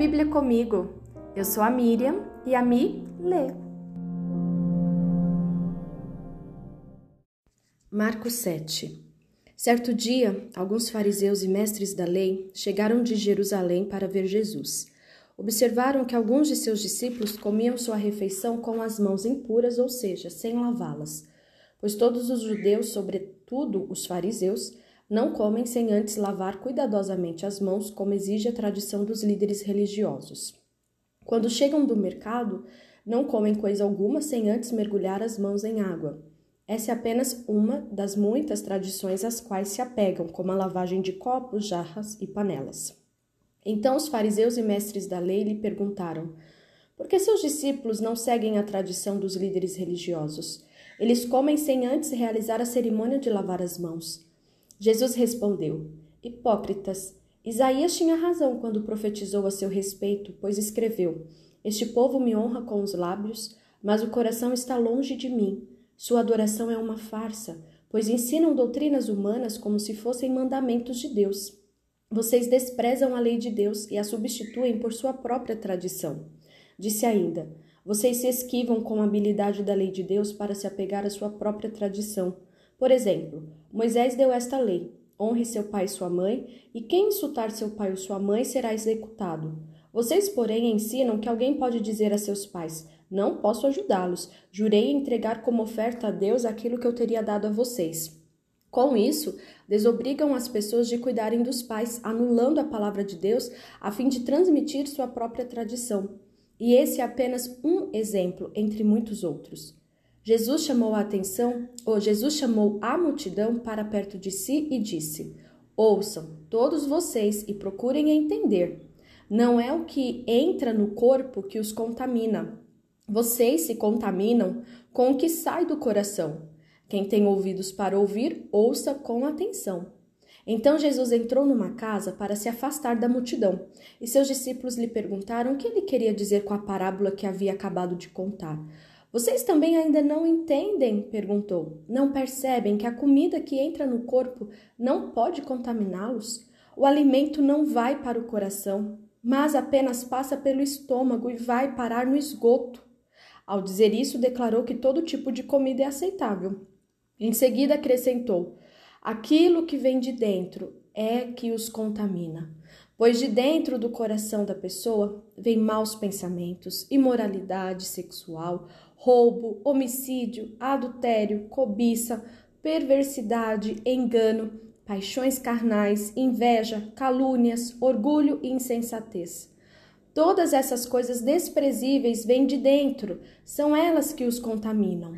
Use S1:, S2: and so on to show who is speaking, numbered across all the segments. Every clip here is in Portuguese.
S1: Bíblia comigo. Eu sou a Miriam e a Mi lê.
S2: Marcos 7 Certo dia, alguns fariseus e mestres da lei chegaram de Jerusalém para ver Jesus. Observaram que alguns de seus discípulos comiam sua refeição com as mãos impuras, ou seja, sem lavá-las, pois todos os judeus, sobretudo os fariseus, não comem sem antes lavar cuidadosamente as mãos, como exige a tradição dos líderes religiosos. Quando chegam do mercado, não comem coisa alguma sem antes mergulhar as mãos em água. Essa é apenas uma das muitas tradições às quais se apegam, como a lavagem de copos, jarras e panelas. Então os fariseus e mestres da lei lhe perguntaram: por que seus discípulos não seguem a tradição dos líderes religiosos? Eles comem sem antes realizar a cerimônia de lavar as mãos. Jesus respondeu: Hipócritas, Isaías tinha razão quando profetizou a seu respeito, pois escreveu: Este povo me honra com os lábios, mas o coração está longe de mim. Sua adoração é uma farsa, pois ensinam doutrinas humanas como se fossem mandamentos de Deus. Vocês desprezam a lei de Deus e a substituem por sua própria tradição. Disse ainda: Vocês se esquivam com a habilidade da lei de Deus para se apegar à sua própria tradição por exemplo, Moisés deu esta lei: honre seu pai e sua mãe, e quem insultar seu pai ou sua mãe será executado. Vocês, porém, ensinam que alguém pode dizer a seus pais: Não posso ajudá-los, jurei entregar como oferta a Deus aquilo que eu teria dado a vocês. Com isso, desobrigam as pessoas de cuidarem dos pais, anulando a palavra de Deus a fim de transmitir sua própria tradição. E esse é apenas um exemplo entre muitos outros. Jesus chamou a atenção, ou Jesus chamou a multidão para perto de si e disse: Ouçam, todos vocês, e procurem entender. Não é o que entra no corpo que os contamina. Vocês se contaminam com o que sai do coração. Quem tem ouvidos para ouvir, ouça com atenção. Então Jesus entrou numa casa para se afastar da multidão, e seus discípulos lhe perguntaram o que ele queria dizer com a parábola que havia acabado de contar. Vocês também ainda não entendem? perguntou. Não percebem que a comida que entra no corpo não pode contaminá-los? O alimento não vai para o coração, mas apenas passa pelo estômago e vai parar no esgoto. Ao dizer isso, declarou que todo tipo de comida é aceitável. Em seguida, acrescentou: aquilo que vem de dentro é que os contamina pois de dentro do coração da pessoa vem maus pensamentos, imoralidade sexual, roubo, homicídio, adultério, cobiça, perversidade, engano, paixões carnais, inveja, calúnias, orgulho e insensatez. Todas essas coisas desprezíveis vêm de dentro, são elas que os contaminam.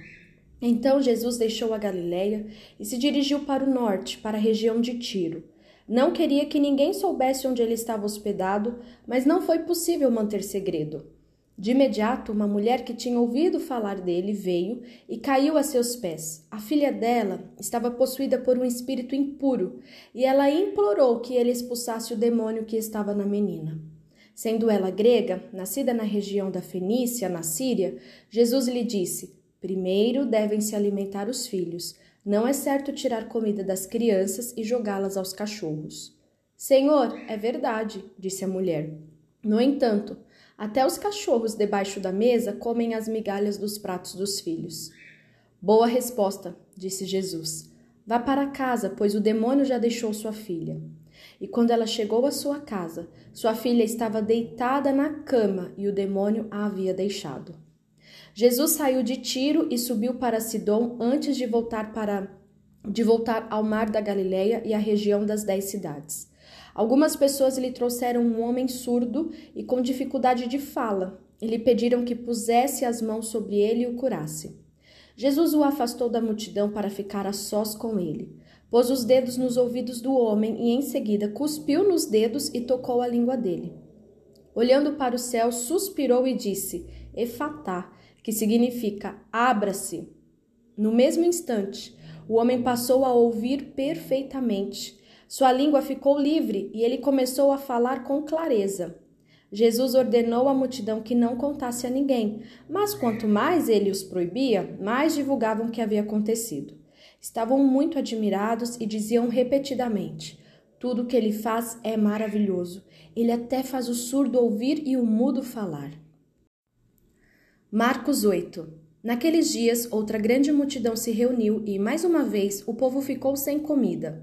S2: Então Jesus deixou a Galiléia e se dirigiu para o norte, para a região de Tiro. Não queria que ninguém soubesse onde ele estava hospedado, mas não foi possível manter segredo. De imediato, uma mulher que tinha ouvido falar dele veio e caiu a seus pés. A filha dela estava possuída por um espírito impuro e ela implorou que ele expulsasse o demônio que estava na menina. Sendo ela grega, nascida na região da Fenícia, na Síria, Jesus lhe disse: Primeiro devem se alimentar os filhos, não é certo tirar comida das crianças e jogá-las aos cachorros. Senhor, é verdade, disse a mulher. No entanto, até os cachorros debaixo da mesa comem as migalhas dos pratos dos filhos. Boa resposta, disse Jesus. Vá para casa, pois o demônio já deixou sua filha. E quando ela chegou à sua casa, sua filha estava deitada na cama e o demônio a havia deixado. Jesus saiu de Tiro e subiu para Sidom antes de voltar para de voltar ao mar da Galileia e à região das dez cidades. Algumas pessoas lhe trouxeram um homem surdo e com dificuldade de fala e lhe pediram que pusesse as mãos sobre ele e o curasse. Jesus o afastou da multidão para ficar a sós com ele. Pôs os dedos nos ouvidos do homem e em seguida cuspiu nos dedos e tocou a língua dele. Olhando para o céu, suspirou e disse: Efatá, que significa abra-se. No mesmo instante, o homem passou a ouvir perfeitamente. Sua língua ficou livre e ele começou a falar com clareza. Jesus ordenou à multidão que não contasse a ninguém, mas quanto mais ele os proibia, mais divulgavam o que havia acontecido. Estavam muito admirados e diziam repetidamente: Tudo que ele faz é maravilhoso. Ele até faz o surdo ouvir e o mudo falar. Marcos 8 Naqueles dias, outra grande multidão se reuniu e, mais uma vez, o povo ficou sem comida.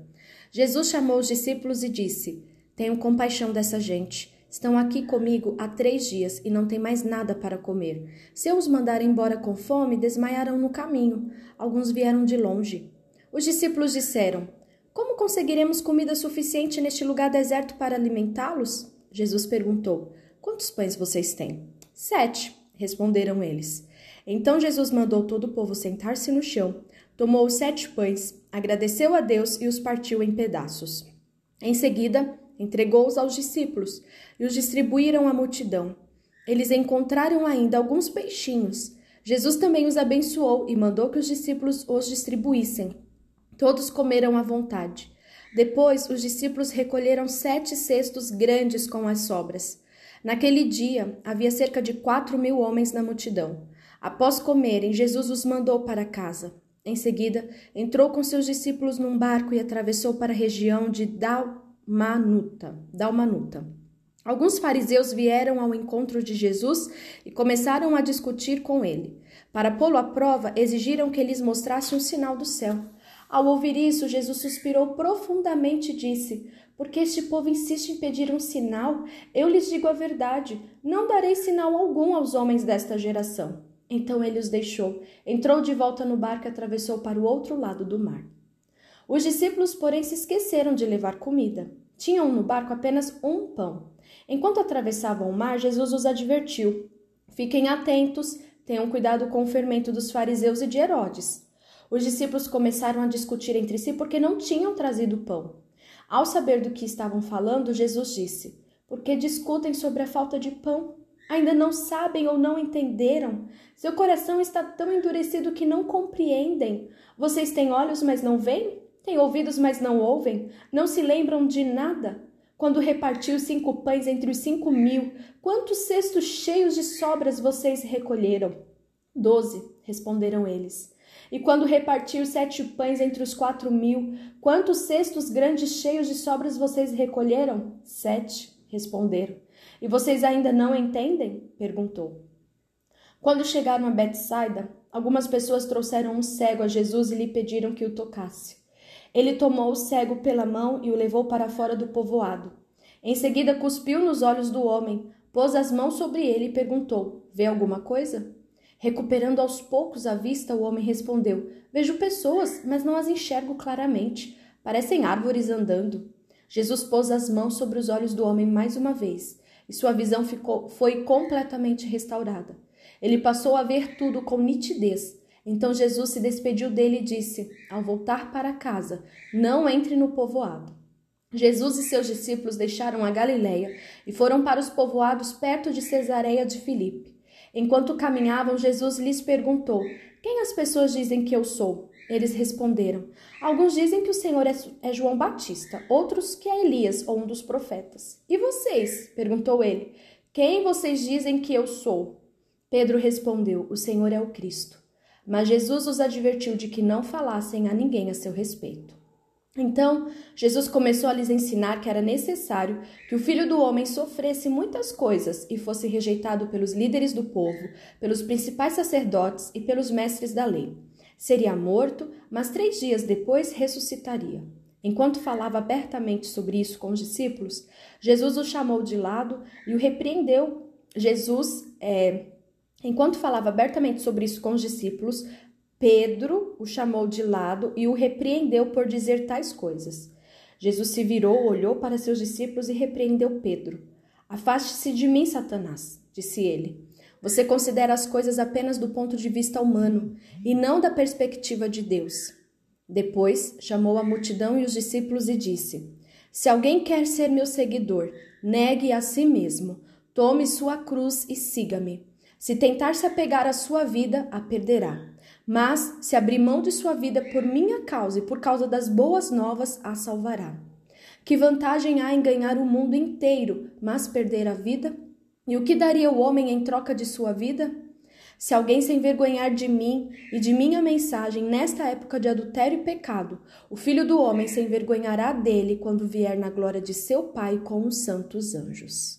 S2: Jesus chamou os discípulos e disse: Tenham compaixão dessa gente. Estão aqui comigo há três dias e não têm mais nada para comer. Se eu os mandar embora com fome, desmaiarão no caminho. Alguns vieram de longe. Os discípulos disseram: Como conseguiremos comida suficiente neste lugar deserto para alimentá-los? Jesus perguntou: Quantos pães vocês têm? Sete responderam eles. Então Jesus mandou todo o povo sentar-se no chão, tomou os sete pães, agradeceu a Deus e os partiu em pedaços. Em seguida, entregou-os aos discípulos e os distribuíram à multidão. Eles encontraram ainda alguns peixinhos. Jesus também os abençoou e mandou que os discípulos os distribuíssem. Todos comeram à vontade. Depois, os discípulos recolheram sete cestos grandes com as sobras. Naquele dia havia cerca de quatro mil homens na multidão. Após comerem, Jesus os mandou para casa. Em seguida, entrou com seus discípulos num barco e atravessou para a região de Dalmanuta. Dalmanuta. Alguns fariseus vieram ao encontro de Jesus e começaram a discutir com ele. Para pô-lo à prova, exigiram que lhes mostrasse um sinal do céu. Ao ouvir isso, Jesus suspirou profundamente e disse: Porque este povo insiste em pedir um sinal, eu lhes digo a verdade: não darei sinal algum aos homens desta geração. Então ele os deixou, entrou de volta no barco e atravessou para o outro lado do mar. Os discípulos, porém, se esqueceram de levar comida. Tinham no barco apenas um pão. Enquanto atravessavam o mar, Jesus os advertiu: Fiquem atentos, tenham cuidado com o fermento dos fariseus e de Herodes. Os discípulos começaram a discutir entre si porque não tinham trazido pão. Ao saber do que estavam falando, Jesus disse: Por que discutem sobre a falta de pão? Ainda não sabem ou não entenderam? Seu coração está tão endurecido que não compreendem. Vocês têm olhos, mas não veem? Têm ouvidos, mas não ouvem? Não se lembram de nada? Quando repartiu cinco pães entre os cinco mil, quantos cestos cheios de sobras vocês recolheram? Doze, responderam eles. E quando repartiu sete pães entre os quatro mil, quantos cestos grandes cheios de sobras vocês recolheram? Sete, responderam. E vocês ainda não entendem? perguntou. Quando chegaram a Betsaida, algumas pessoas trouxeram um cego a Jesus e lhe pediram que o tocasse. Ele tomou o cego pela mão e o levou para fora do povoado. Em seguida, cuspiu nos olhos do homem, pôs as mãos sobre ele e perguntou: Vê alguma coisa? Recuperando aos poucos a vista, o homem respondeu: Vejo pessoas, mas não as enxergo claramente. Parecem árvores andando. Jesus pôs as mãos sobre os olhos do homem mais uma vez, e sua visão ficou, foi completamente restaurada. Ele passou a ver tudo com nitidez. Então Jesus se despediu dele e disse: Ao voltar para casa, não entre no povoado. Jesus e seus discípulos deixaram a Galileia e foram para os povoados perto de Cesareia de Filipe. Enquanto caminhavam, Jesus lhes perguntou: Quem as pessoas dizem que eu sou? Eles responderam: Alguns dizem que o Senhor é, é João Batista, outros que é Elias ou um dos profetas. E vocês? perguntou ele: Quem vocês dizem que eu sou? Pedro respondeu: O Senhor é o Cristo. Mas Jesus os advertiu de que não falassem a ninguém a seu respeito. Então, Jesus começou a lhes ensinar que era necessário que o filho do homem sofresse muitas coisas e fosse rejeitado pelos líderes do povo, pelos principais sacerdotes e pelos mestres da lei. Seria morto, mas três dias depois ressuscitaria. Enquanto falava abertamente sobre isso com os discípulos, Jesus o chamou de lado e o repreendeu. Jesus, é, enquanto falava abertamente sobre isso com os discípulos, Pedro o chamou de lado e o repreendeu por dizer tais coisas. Jesus se virou, olhou para seus discípulos e repreendeu Pedro. Afaste-se de mim, Satanás, disse ele. Você considera as coisas apenas do ponto de vista humano e não da perspectiva de Deus. Depois chamou a multidão e os discípulos e disse: Se alguém quer ser meu seguidor, negue a si mesmo, tome sua cruz e siga-me. Se tentar se apegar à sua vida, a perderá. Mas, se abrir mão de sua vida por minha causa e por causa das boas novas, a salvará. Que vantagem há em ganhar o mundo inteiro, mas perder a vida? E o que daria o homem em troca de sua vida? Se alguém se envergonhar de mim e de minha mensagem nesta época de adultério e pecado, o filho do homem se envergonhará dele quando vier na glória de seu Pai com os santos anjos.